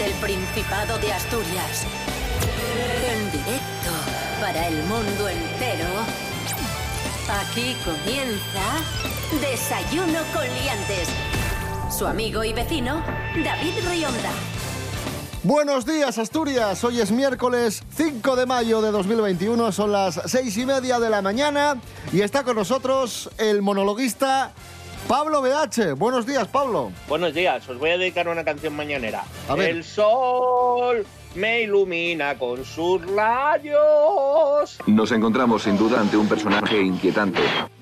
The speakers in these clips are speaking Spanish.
desde el Principado de Asturias. En directo para el mundo entero. Aquí comienza Desayuno con Liantes. Su amigo y vecino, David Rionda. Buenos días, Asturias. Hoy es miércoles 5 de mayo de 2021. Son las seis y media de la mañana y está con nosotros el monologuista Pablo BH. Buenos días, Pablo. Buenos días. Os voy a dedicar una canción mañanera. A ver. El sol me ilumina con sus rayos. Nos encontramos sin duda ante un personaje inquietante.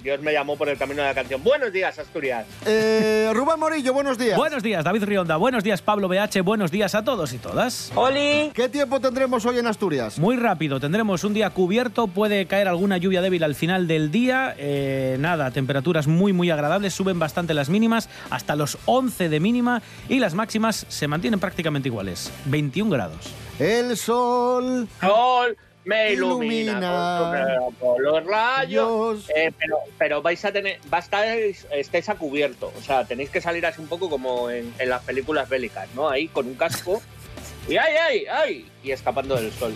Dios me llamó por el camino de la canción. Buenos días, Asturias. Eh, Rubén Morillo, buenos días. Buenos días, David Rionda. Buenos días, Pablo BH. Buenos días a todos y todas. ¡Oli! ¿Qué tiempo tendremos hoy en Asturias? Muy rápido, tendremos un día cubierto, puede caer alguna lluvia débil al final del día. Eh, nada, temperaturas muy, muy agradables, suben bastante las mínimas, hasta los 11 de mínima, y las máximas se mantienen prácticamente iguales, 21 grados. El sol. Sol me Ilumina. ilumina con, su- con los rayos. Eh, pero, pero vais a tener, va a estar, estáis a cubierto. O sea, tenéis que salir así un poco como en, en las películas bélicas, ¿no? Ahí con un casco. Y ay, ay, ay. Y escapando del sol.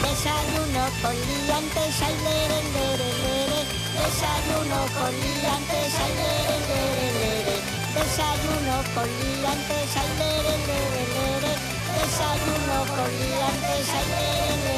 Desayuno con liantes, ay, lere, lere, lere. Desayuno con liantes, ay, lere, lere, lere. Desayuno con liantes, ay, lere, lere, lere. Desayuno con liantes, ay, lere, lere, lere.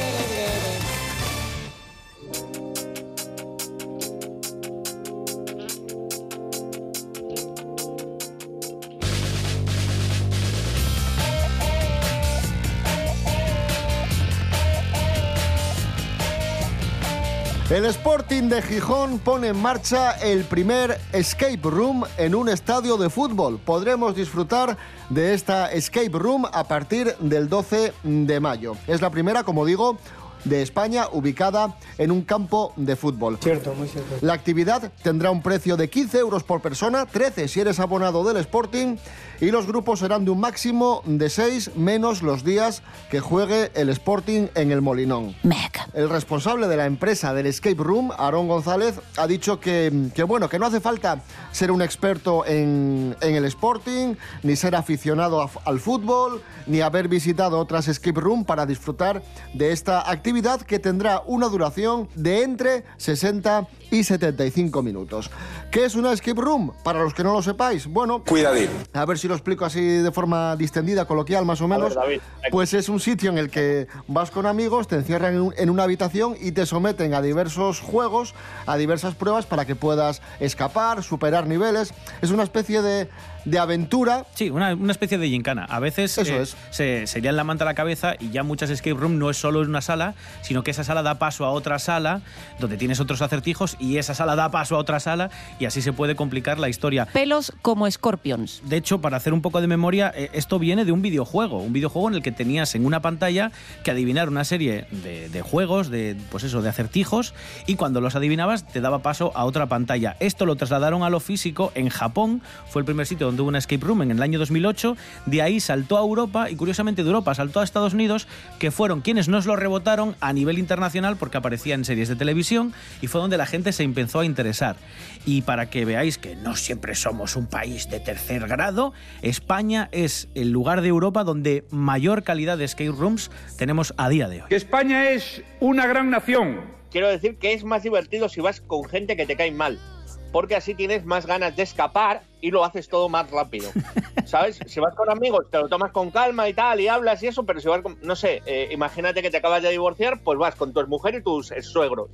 El Sporting de Gijón pone en marcha el primer escape room en un estadio de fútbol. Podremos disfrutar de esta escape room a partir del 12 de mayo. Es la primera, como digo, de España ubicada en un campo de fútbol. Cierto, muy cierto. La actividad tendrá un precio de 15 euros por persona, 13 si eres abonado del Sporting y los grupos serán de un máximo de 6 menos los días que juegue el Sporting en el Molinón. El responsable de la empresa del Escape Room, Aarón González, ha dicho que, que, bueno, que no hace falta ser un experto en, en el Sporting, ni ser aficionado a- al fútbol, ni haber visitado otras Escape Room para disfrutar de esta actividad que tendrá una duración de entre 60 y 75 minutos. ¿Qué es una Escape Room? Para los que no lo sepáis, bueno, Cuidadín. a ver si lo explico así de forma distendida, coloquial más o menos. David, pues es un sitio en el que vas con amigos, te encierran en, un- en una habitación y te someten a diversos juegos, a diversas pruebas para que puedas escapar, superar niveles. Es una especie de, de aventura. Sí, una, una especie de gincana. A veces Eso eh, es. se, se lían la manta a la cabeza y ya muchas escape room no es solo una sala, sino que esa sala da paso a otra sala donde tienes otros acertijos y esa sala da paso a otra sala y así se puede complicar la historia. pelos como Scorpions. De hecho, para hacer un poco de memoria, eh, esto viene de un videojuego, un videojuego en el que tenías en una pantalla que adivinar una serie de, de juegos, de pues eso, de acertijos, y cuando los adivinabas te daba paso a otra pantalla. Esto lo trasladaron a lo físico en Japón, fue el primer sitio donde hubo una escape room en el año 2008, de ahí saltó a Europa y curiosamente de Europa saltó a Estados Unidos, que fueron quienes nos lo rebotaron a nivel internacional porque aparecía en series de televisión y fue donde la gente se empezó a interesar. Y para que veáis que no siempre somos un país de tercer grado, España es el lugar de Europa donde mayor calidad de escape rooms tenemos a día de hoy. que España es una gran nación. Quiero decir que es más divertido si vas con gente que te cae mal. Porque así tienes más ganas de escapar y lo haces todo más rápido. ¿Sabes? Si vas con amigos, te lo tomas con calma y tal, y hablas y eso, pero si vas con. No sé, eh, imagínate que te acabas de divorciar, pues vas con tu mujer y tus suegros.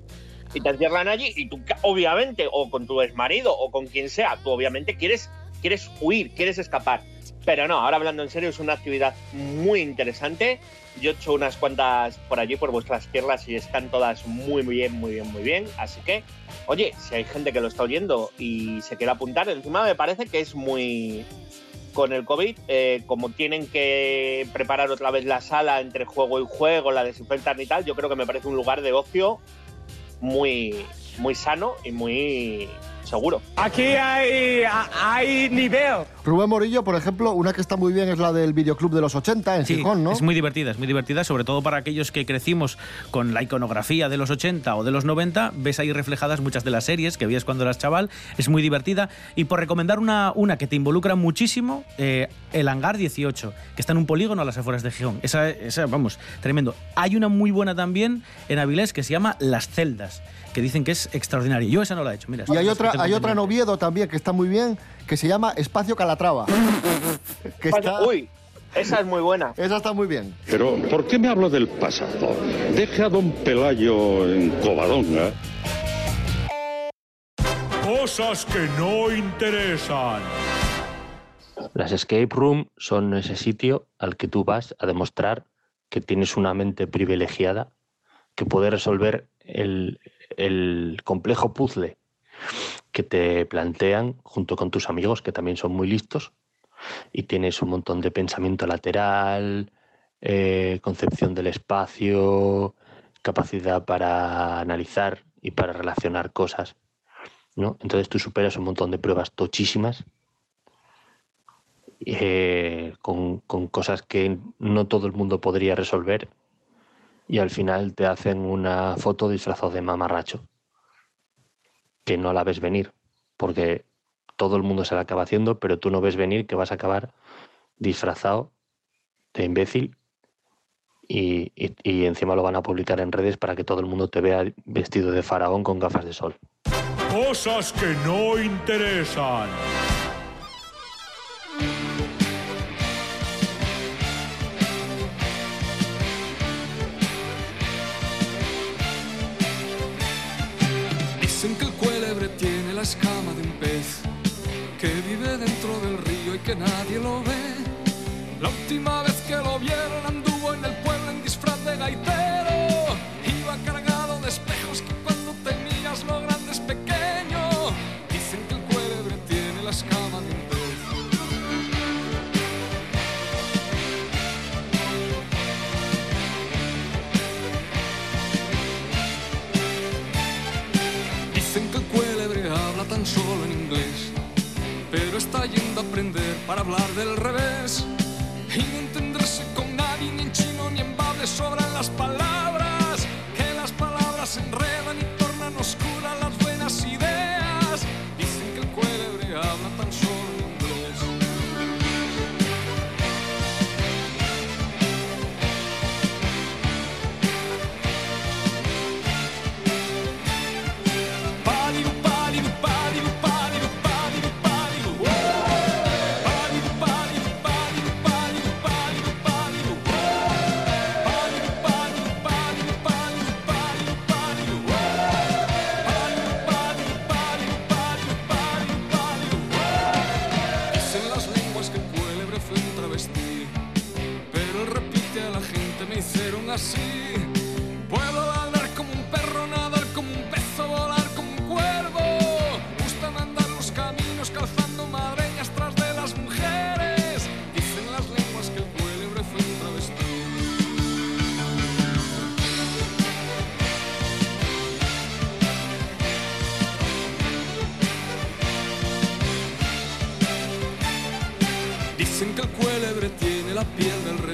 Y te encierran allí, y tú, obviamente, o con tu exmarido, o con quien sea, tú obviamente quieres, quieres huir, quieres escapar. Pero no, ahora hablando en serio, es una actividad muy interesante. Yo he hecho unas cuantas por allí, por vuestras tierras, y están todas muy bien, muy bien, muy bien. Así que, oye, si hay gente que lo está oyendo y se quiere apuntar, encima me parece que es muy... Con el COVID, eh, como tienen que preparar otra vez la sala entre juego y juego, la desinfectan y tal, yo creo que me parece un lugar de ocio muy, muy sano y muy seguro. Aquí hay, hay nivel. Rubén Morillo, por ejemplo, una que está muy bien es la del videoclub de los 80 en Sí, Gijón, ¿no? es muy divertida, es muy divertida, sobre todo para aquellos que crecimos con la iconografía de los 80 o de los 90, ves ahí reflejadas muchas de las series que veías cuando eras chaval, es muy divertida. Y por recomendar una, una que te involucra muchísimo, eh, El Hangar 18, que está en un polígono a las afueras de Gijón. Esa, esa, vamos, tremendo. Hay una muy buena también en Avilés que se llama Las Celdas, que dicen que es extraordinaria. Yo esa no la he hecho, mira. Y hay otra, hay otra en. Oviedo también que está muy bien, que se llama Espacio Calatrava. que está- Uy, esa es muy buena. Esa está muy bien. Pero, ¿por qué me hablo del pasado? Deje a don Pelayo en Covadonga. Cosas que no interesan. Las escape room son ese sitio al que tú vas a demostrar que tienes una mente privilegiada, que puede resolver el, el complejo puzzle que te plantean junto con tus amigos, que también son muy listos, y tienes un montón de pensamiento lateral, eh, concepción del espacio, capacidad para analizar y para relacionar cosas. ¿no? Entonces tú superas un montón de pruebas tochísimas eh, con, con cosas que no todo el mundo podría resolver y al final te hacen una foto disfrazado de mamarracho que no la ves venir porque todo el mundo se la acaba haciendo pero tú no ves venir que vas a acabar disfrazado de imbécil y, y- y encima lo van a publicar en redes para que todo el mundo te vea vestido de faraón con gafas de sol. Cosas que no interesan. Río y que yendo a aprender para hablar del revés. Y no entenderse con nadie, ni en chino ni en bable, sobran las palabras. Que las palabras enredan y tornan oscuras las tiene la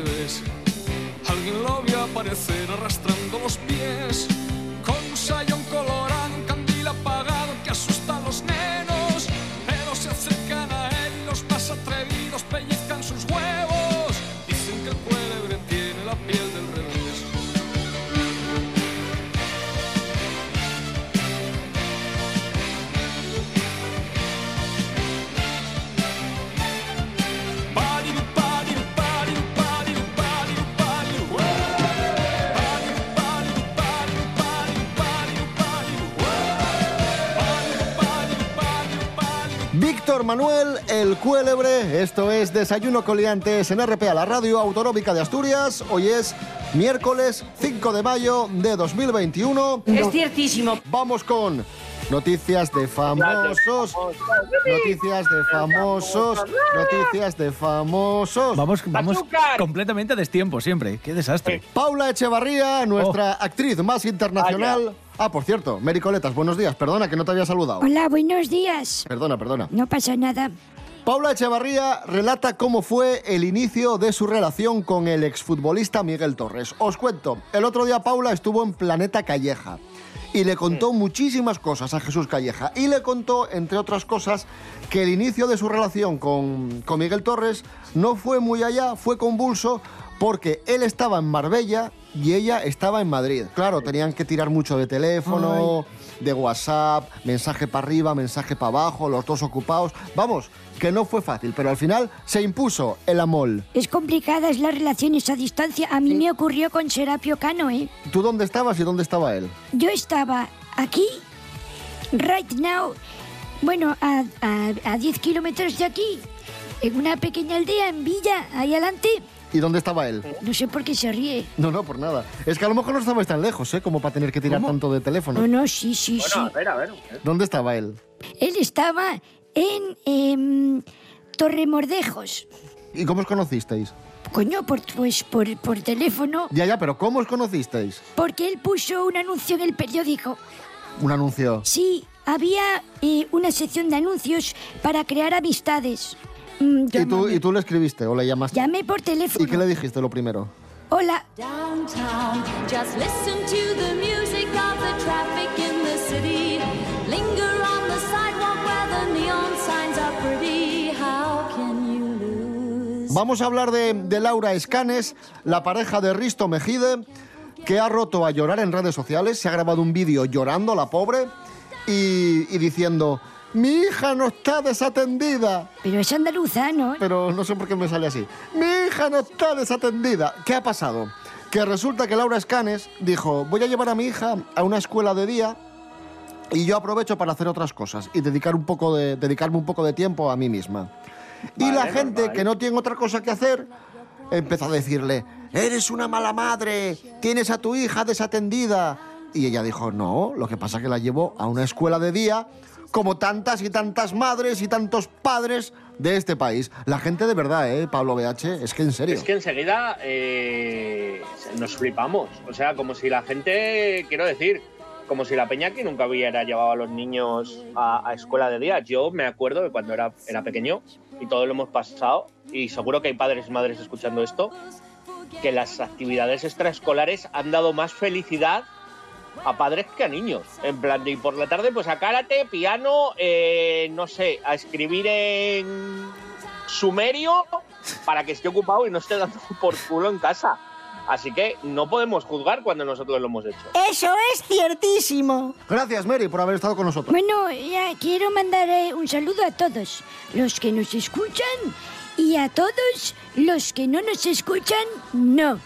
Víctor Manuel, el cuélebre. Esto es Desayuno Coliantes en RPA, la radio autonómica de Asturias. Hoy es miércoles 5 de mayo de 2021. Es ciertísimo. Vamos con Noticias de famosos. Noticias de famosos. Noticias de famosos. Vamos, vamos completamente a destiempo siempre. Qué desastre. Paula Echevarría, nuestra actriz más internacional. Ah, por cierto, Mary Coletas, buenos días. Perdona que no te había saludado. Hola, buenos días. Perdona, perdona. No pasa nada. Paula Echevarría relata cómo fue el inicio de su relación con el exfutbolista Miguel Torres. Os cuento, el otro día Paula estuvo en Planeta Calleja y le contó muchísimas cosas a Jesús Calleja. Y le contó, entre otras cosas, que el inicio de su relación con, con Miguel Torres no fue muy allá, fue convulso, porque él estaba en Marbella y ella estaba en Madrid. Claro, tenían que tirar mucho de teléfono, de WhatsApp, mensaje para arriba, mensaje para abajo, los dos ocupados. Vamos, que no fue fácil, pero al final se impuso el amor. Es complicada es las relaciones a distancia. A mí me ocurrió con Serapio Cano, ¿eh? ¿Tú dónde estabas y dónde estaba él? Yo estaba aquí, right now, bueno, a, a, a 10 kilómetros de aquí, en una pequeña aldea en Villa, ahí adelante. ¿Y dónde estaba él? No sé por qué se ríe. No, no, por nada. Es que a lo mejor no estabais tan lejos, ¿eh? Como para tener que tirar tanto de teléfono. No, no, sí, sí, sí. a ver, a ver. ¿Dónde estaba él? Él estaba en em, Torremordejos. ¿Y cómo os conocisteis? Coño, por, pues por, por teléfono. Ya, ya, pero ¿cómo os conocisteis? Porque él puso un anuncio en el periódico. Un anuncio. Sí, había eh, una sección de anuncios para crear amistades. Mm, ¿Y tú, ¿Y tú le escribiste o le llamaste? Llamé por teléfono. ¿Y qué le dijiste lo primero? Hola. Downtown, just listen to the music of the traffic in the city. Linger on the sidewalk where the neon signs are pretty. How can you lose? Vamos a hablar de, de Laura Escanes, la pareja de Risto Mejide, que ha roto a llorar en redes sociales. Se ha grabado un vídeo llorando, la pobre, y, y diciendo... Mi hija no está desatendida. Pero es andaluza, ¿no? Pero no sé por qué me sale así. Mi hija no está desatendida. ¿Qué ha pasado? Que resulta que Laura Escanes dijo, voy a llevar a mi hija a una escuela de día y yo aprovecho para hacer otras cosas y dedicar un poco de, dedicarme un poco de tiempo a mí misma. y la gente que no tiene otra cosa que hacer empezó a decirle, eres una mala madre, tienes a tu hija desatendida. Y ella dijo, no, lo que pasa es que la llevo a una escuela de día como tantas y tantas madres y tantos padres de este país. La gente de verdad, ¿eh, Pablo BH? Es que en serio. Es que enseguida eh, nos flipamos. O sea, como si la gente, quiero decir, como si la peña que nunca hubiera llevado a los niños a, escuela de día. Yo me acuerdo de cuando era, era pequeño y todo lo hemos pasado, y seguro que hay padres y madres escuchando esto, que las actividades extraescolares han dado más felicidad a padres que a niños. En plan de, y por la tarde, pues a karate, piano, eh, no sé, a escribir en sumerio para que esté ocupado y no esté dando por culo en casa. Así que no podemos juzgar cuando nosotros lo hemos hecho. Eso es ciertísimo. Gracias, Mary, por haber estado con nosotros. Bueno, ya quiero mandar eh, un saludo a todos los que nos escuchan y a todos los que no nos escuchan, no.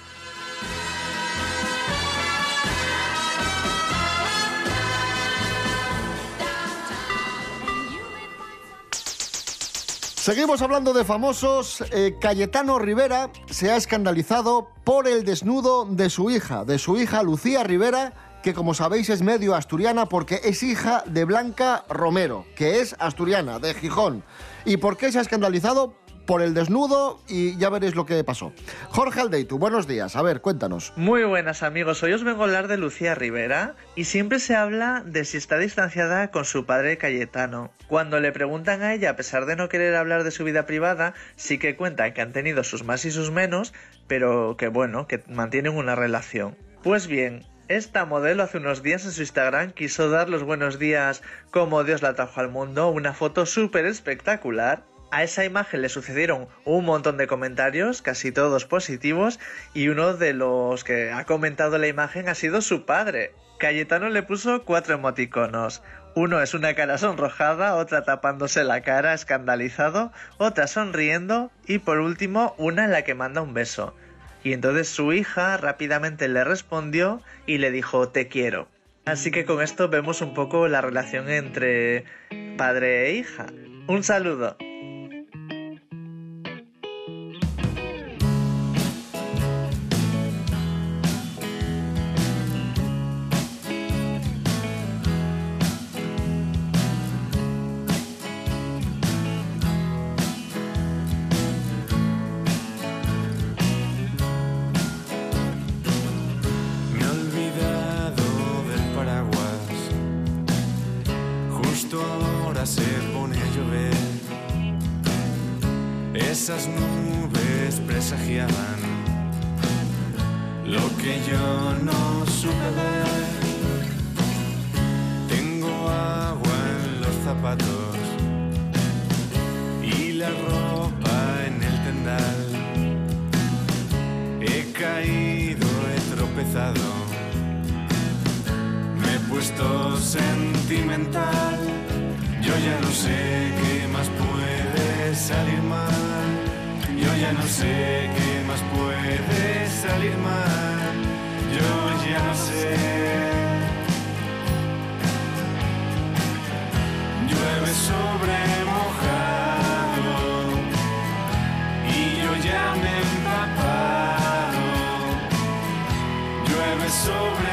Seguimos hablando de famosos. Eh, Cayetano Rivera se ha escandalizado por el desnudo de su hija, de su hija Lucía Rivera, que como sabéis es medio asturiana porque es hija de Blanca Romero, que es asturiana, de Gijón. ¿Y por qué se ha escandalizado? Por el desnudo y ya veréis lo que pasó. Jorge Aldeitu, buenos días. A ver, cuéntanos. Muy buenas amigos, hoy os vengo a hablar de Lucía Rivera y siempre se habla de si está distanciada con su padre Cayetano. Cuando le preguntan a ella, a pesar de no querer hablar de su vida privada, sí que cuentan que han tenido sus más y sus menos, pero que bueno, que mantienen una relación. Pues bien, esta modelo hace unos días en su Instagram quiso dar los buenos días como Dios la trajo al mundo, una foto súper espectacular. A esa imagen le sucedieron un montón de comentarios, casi todos positivos, y uno de los que ha comentado la imagen ha sido su padre. Cayetano le puso cuatro emoticonos. Uno es una cara sonrojada, otra tapándose la cara escandalizado, otra sonriendo y por último una en la que manda un beso. Y entonces su hija rápidamente le respondió y le dijo te quiero. Así que con esto vemos un poco la relación entre padre e hija. Un saludo. Esas nubes presagiaban lo que yo no supe ver. Tengo agua en los zapatos y la ropa en el tendal. He caído, he tropezado, me he puesto sentimental. Yo ya no sé qué más puede salir mal. Yo ya no sé qué más puede salir mal. Yo ya no sé. Llueve sobre mojado y yo ya me he empapado. Llueve sobre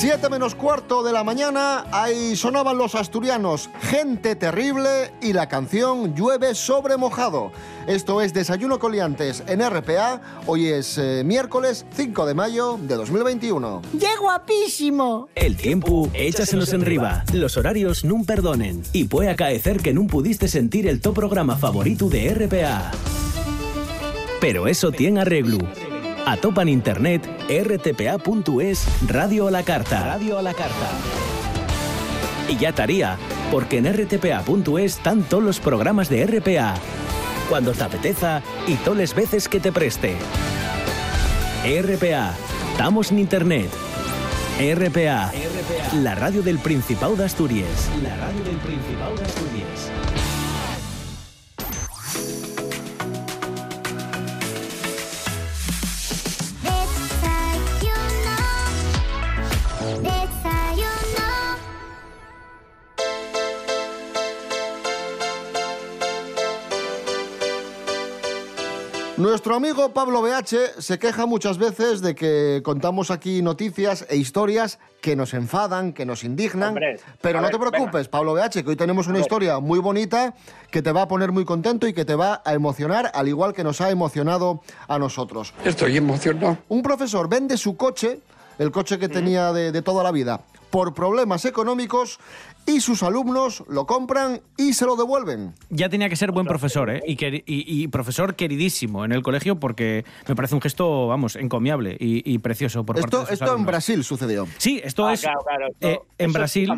7 menos cuarto de la mañana, ahí sonaban los asturianos Gente Terrible y la canción Llueve sobre mojado. Esto es Desayuno Coliantes en RPA. Hoy es eh, miércoles 5 de mayo de 2021. ¡Qué guapísimo! El tiempo, échasenos en riba. Los horarios no perdonen. Y puede acaecer que no pudiste sentir el top programa favorito de RPA. Pero eso tiene arreglo. Atopan internet rtpa.es Radio a la Carta. Radio a la Carta. Y ya estaría, porque en rtpa.es están todos los programas de RPA. Cuando te apeteza y todas las veces que te preste. RPA. Estamos en internet. RPA. La radio del Principado de Asturias. La radio del Principado de Asturias. Nuestro amigo Pablo BH se queja muchas veces de que contamos aquí noticias e historias que nos enfadan, que nos indignan. Hombre, pero no ver, te preocupes, Pablo BH, que hoy tenemos una historia muy bonita que te va a poner muy contento y que te va a emocionar, al igual que nos ha emocionado a nosotros. Estoy emocionado. Un profesor vende su coche, el coche que tenía de, de toda la vida, por problemas económicos y sus alumnos lo compran y se lo devuelven. Ya tenía que ser buen profesor, ¿eh? Y, queri- y- y profesor queridísimo en el colegio porque me parece un gesto, vamos, encomiable y, y precioso por parte Esto, de sus esto en. Brasil sucedió. Sí, esto Ah, es claro, claro, esto- eh, en Brasil.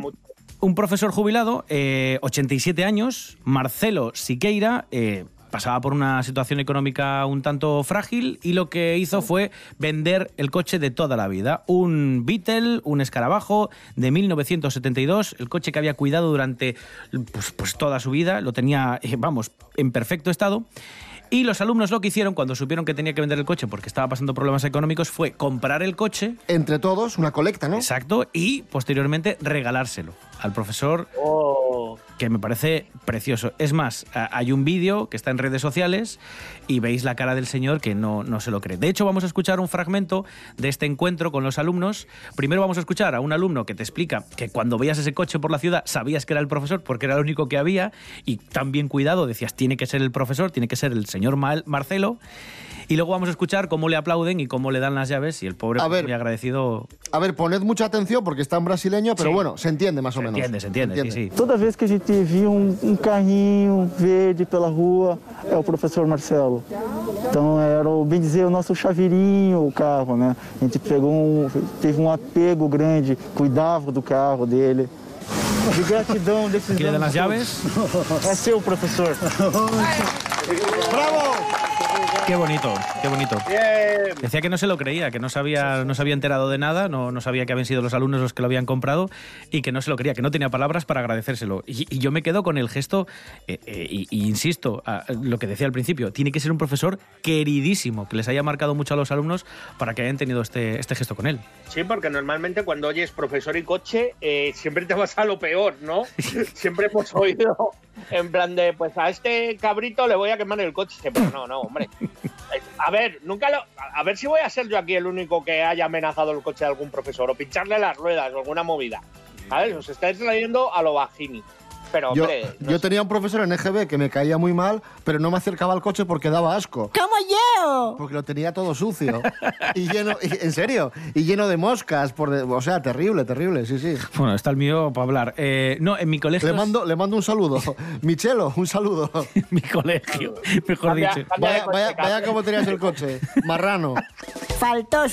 Un profesor jubilado, eh, 87 años, Marcelo Siqueira, eh, pasaba por una situación económica un tanto frágil y lo que hizo fue vender el coche de toda la vida. Un Beetle, un escarabajo de 1972, el coche que había cuidado durante pues, pues toda su vida, lo tenía, eh, vamos, en perfecto estado. Y los alumnos lo que hicieron cuando supieron que tenía que vender el coche porque estaba pasando problemas económicos fue comprar el coche. Entre todos, una colecta, ¿no? Exacto, y posteriormente regalárselo al profesor, Oh, que me parece precioso. Es más, hay un vídeo que está en redes sociales y veis la cara del señor que no, no se lo cree. De hecho, vamos a escuchar un fragmento de este encuentro con los alumnos. Primero vamos a escuchar a un alumno que te explica que cuando veías ese coche por la ciudad sabías que era el profesor porque era el único que había y tan bien cuidado decías, tiene que ser el profesor, tiene que ser el señor Marcelo. Y luego vamos a escuchar cómo le aplauden y cómo le dan las llaves y el pobre A ver. muy agradecido A ver, poned mucha atención porque está en brasileño, pero Sí. bueno, se entiende más o menos. entiende, se entiende, sí, sí. Toda vez que a gente via um, um carrinho verde pela rua, é o professor Marcelo. Então era, o, bem dizer, o nosso chaveirinho, o carro, né? A gente pegou um, teve um apego grande, cuidava do carro dele. De gratidão desses Aqui anos nas llaves. todos. É seu, professor. ¡Bravo! Qué bonito, qué bonito. bien. Decía que no se lo creía, que no se había, no se había enterado de nada, no, no sabía que habían sido los alumnos los que lo habían comprado y que no se lo creía, que no tenía palabras para agradecérselo. Y, y yo me quedo con el gesto, eh, eh, y, y insisto, a lo que decía al principio, tiene que ser un profesor queridísimo, que les haya marcado mucho a los alumnos para que hayan tenido este, este gesto con él. Sí, porque normalmente cuando oyes profesor y coche, eh, siempre te vas a lo peor, ¿no? siempre hemos oído en plan de, pues a este cabrito le voy a quemar el coche. Pero no, no, hombre. A ver, nunca lo. A ver si voy a ser yo aquí el único que haya amenazado el coche de algún profesor o pincharle las ruedas o alguna movida. ¿Sabes? Os estáis leyendo a lo bajini. Pero, Yo, hombre, no yo tenía un profesor en EGB que me caía muy mal, pero no me acercaba al coche porque daba asco. ¡Como yo! Porque lo tenía todo sucio. y lleno, y- en serio, y lleno de moscas. Por de- o sea, terrible, terrible, sí, sí. Bueno, está el mío para hablar. Eh, no, en mi colegio. Le mando, le mando un saludo. Michelo, un saludo. mi colegio, mejor Cambia- dicho. cambia Vaya- coche, vaya- vaya cómo tenías el coche. Marrano. Faltó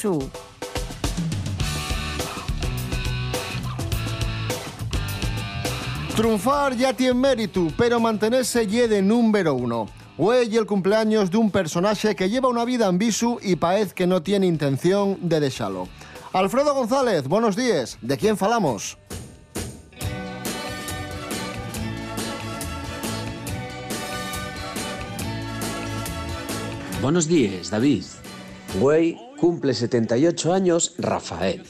Triunfar ya tiene mérito, pero mantenerse ye de número uno. Hoy el cumpleaños de un personaje que lleva una vida en visu y parece que no tiene intención de dejarlo. Alfredo González, buenos días. ¿De quién falamos? Buenos días, David. Güey cumple 78 años Rafael,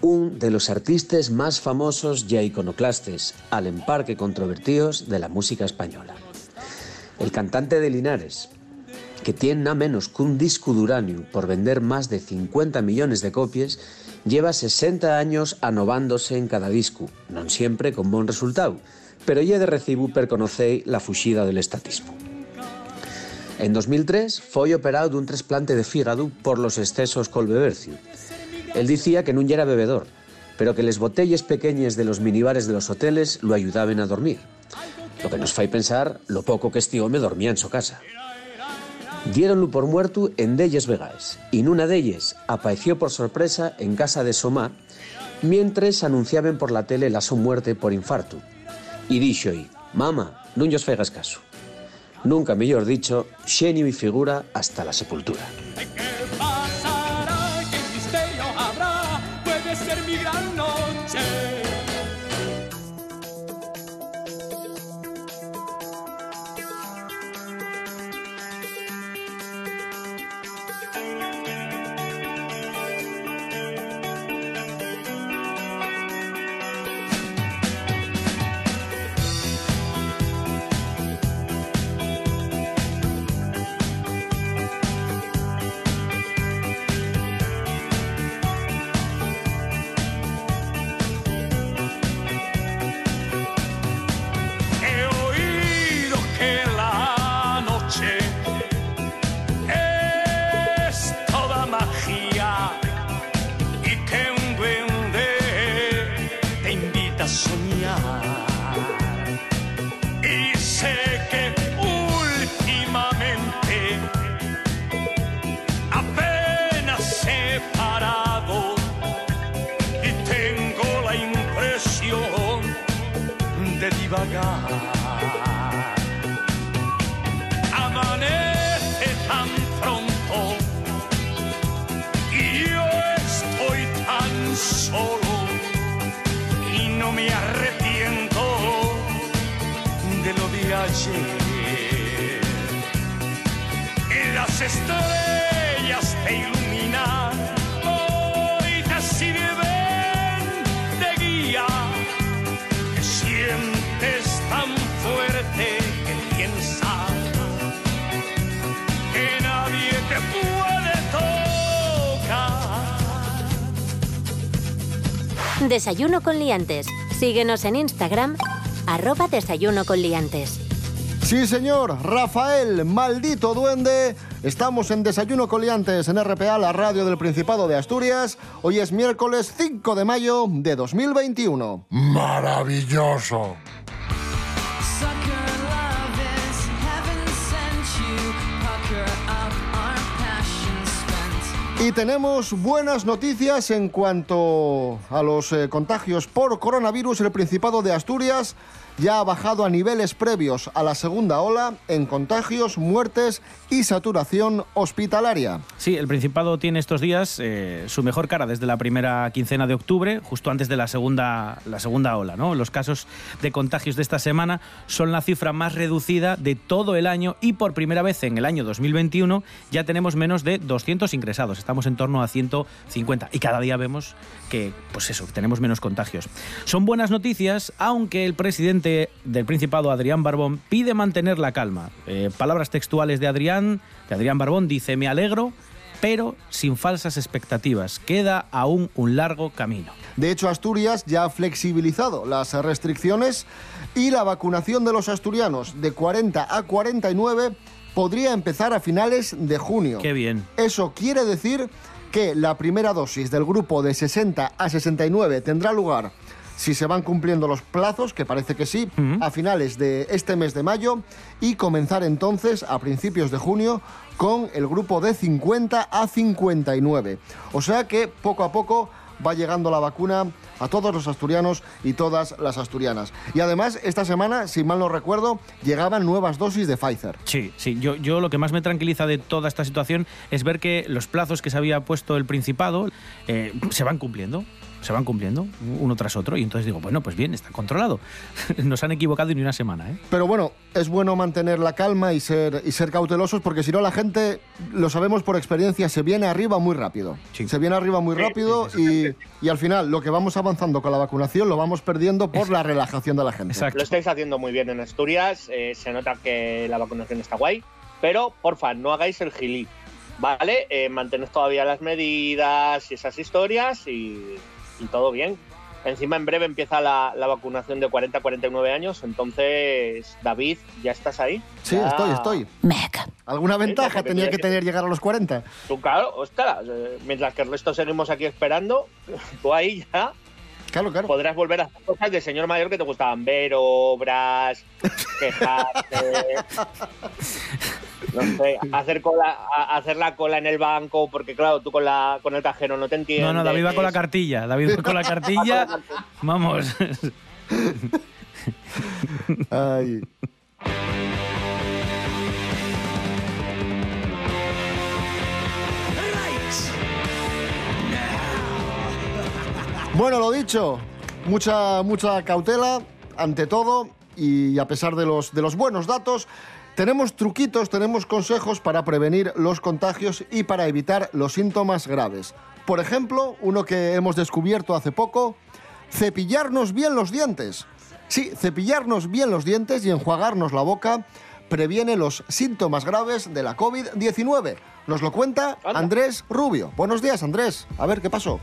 un de los artistas más famosos y iconoclastes, al emparque controvertidos de la música española. El cantante de Linares, que tiene nada menos que un disco de uranio por vender más de 50 millones de copias, lleva 60 años anovándose en cada disco, non siempre con buen resultado, pero ya de recibo per la fuxida del estatismo. En 2003 foi operado dun trasplante de fígado por los excesos col. Él decía que non era bebedor, pero que les botelles pequeñas de los minibares de los hoteles lo ayudaban a dormir. Lo que nos fai pensar lo poco que este home dormía en su casa. Diéronlo por muerto en delles vegais, y nuna delles apareció por sorpresa en casa de Somá, mientras anunciaban por la tele la su muerte por infarto. Y dixo mama, non llos fegas caso. Nunca mejor dicho, xenio y figura hasta la sepultura. Divagar. Amanece tan pronto y yo estoy tan solo y no me arrepiento de lo de ayer. Las estrellas te iluminan, Desayuno con liantes. Síguenos en Instagram, arroba desayuno con liantes. Sí, señor, Rafael, maldito duende. Estamos en Desayuno Coliantes en RPA, la radio del Principado de Asturias. Hoy es miércoles 5 de mayo de 2021. Maravilloso. Y tenemos buenas noticias en cuanto a los eh, contagios por coronavirus. El Principado de Asturias ya ha bajado a niveles previos a la segunda ola en contagios, muertes y saturación hospitalaria. Sí, el Principado tiene estos días eh, su mejor cara desde la primera quincena de octubre, justo antes de la segunda, la segunda ola. ¿no? Los casos de contagios de esta semana son la cifra más reducida de todo el año y por primera vez en el año 2021 ya tenemos menos de 200 ingresados. Estamos en torno a 150 y cada día vemos que, pues eso, tenemos menos contagios. Son buenas noticias, aunque el presidente del Principado, Adrián Barbón, pide mantener la calma. Eh, palabras textuales de Adrián, de Adrián Barbón, dice, me alegro pero sin falsas expectativas. Queda aún un largo camino. De hecho, Asturias ya ha flexibilizado las restricciones y la vacunación de los asturianos de 40 a 49 podría empezar a finales de junio. Qué bien. Eso quiere decir que la primera dosis del grupo de 60 a 69 tendrá lugar si se van cumpliendo los plazos, que parece que sí, a finales de este mes de mayo y comenzar entonces a principios de junio con el grupo de 50 a 59. O sea que poco a poco va llegando la vacuna a todos los asturianos y todas las asturianas. Y además, esta semana, si mal no recuerdo, llegaban nuevas dosis de Pfizer. Sí, sí. Yo, yo lo que más me tranquiliza de toda esta situación es ver que los plazos que se había puesto el Principado eh, se van cumpliendo. Se van cumpliendo uno tras otro. Y entonces digo, bueno, pues bien, está controlado. Nos han equivocado ni una semana, ¿eh? Pero bueno, es bueno mantener la calma y ser, y ser cautelosos porque si no la gente, lo sabemos por experiencia, se viene arriba muy rápido. Se viene arriba muy Sí, rápido y, y al final lo que vamos avanzando con la vacunación lo vamos perdiendo por la relajación de la gente. Lo estáis haciendo muy bien en Asturias, eh, se nota que la vacunación está guay, pero porfa, no hagáis el gilí, ¿vale? Eh, mantened todavía las medidas y esas historias y, y todo bien. Encima en breve empieza la, la vacunación de 40 a 49 años, entonces David, ¿ya estás ahí? Sí, Ya- estoy, estoy. ¿Alguna ventaja tenía que- tener llegar a los 40? Tú, claro, ostras, eh, mientras que el resto seguimos aquí esperando, tú ahí ya claro, claro. podrás volver a hacer cosas de señor mayor que te gustaban, ver obras, quejarte, no sé, hacer, cola, a- hacer la cola en el banco, porque claro, tú con, la, con el cajero no te entiendes. No, no, David va con la cartilla. David va con la cartilla. Vamos. Ay. Bueno, lo dicho, mucha, mucha cautela ante todo y a pesar de los, de los buenos datos, tenemos truquitos, tenemos consejos para prevenir los contagios y para evitar los síntomas graves. Por ejemplo, uno que hemos descubierto hace poco, cepillarnos bien los dientes. Sí, cepillarnos bien los dientes y enjuagarnos la boca previene los síntomas graves de la COVID-19. Nos lo cuenta Andrés Rubio. Buenos días, Andrés. A ver qué pasó.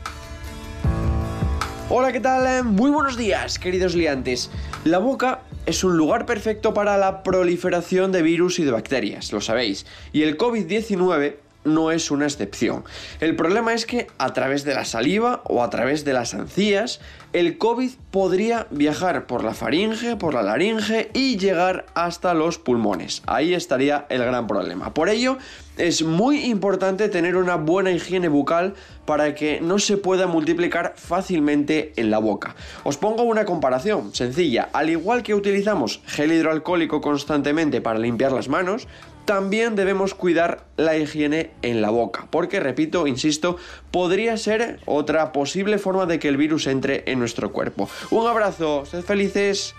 Hola, ¿qué tal? Muy buenos días, queridos liantes. La boca es un lugar perfecto para la proliferación de virus y de bacterias, lo sabéis. Y el COVID-19 no es una excepción. El problema es que a través de la saliva o a través de las encías, el COVID podría viajar por la faringe, por la laringe y llegar hasta los pulmones. Ahí estaría el gran problema. Por ello, es muy importante tener una buena higiene bucal para que no se pueda multiplicar fácilmente en la boca. Os pongo una comparación sencilla. Al igual que utilizamos gel hidroalcohólico constantemente para limpiar las manos, también debemos cuidar la higiene en la boca, porque repito, insisto, podría ser otra posible forma de que el virus entre en nuestro cuerpo. Un abrazo, sed felices.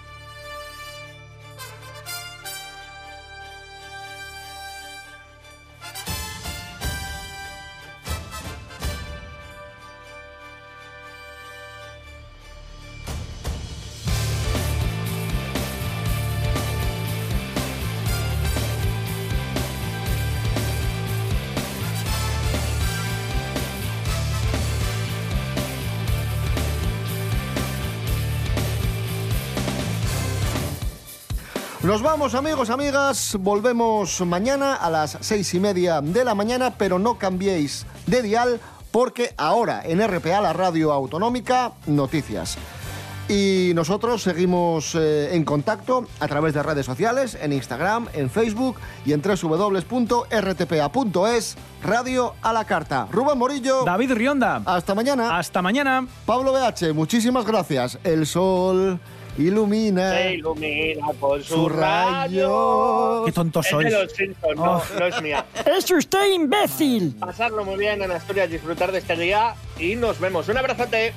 Nos vamos amigos, amigas, volvemos mañana a las seis y media de la mañana, pero no cambiéis de dial porque ahora en RPA, la radio autonómica, noticias. Y nosotros seguimos eh, en contacto a través de redes sociales, en Instagram, en Facebook y en www.rtpa.es, radio a la carta. Rubén Morillo. David Rionda. Hasta mañana. Hasta mañana. Pablo BH, muchísimas gracias. El sol ilumina. Se ilumina con Su su rayo. Qué tontos Es sois. de los Simpsons, no, Oh. no es mía. ¡Es usted imbécil! Pasarlo muy bien en Asturias, disfrutar de este día y nos vemos. Un abrazote.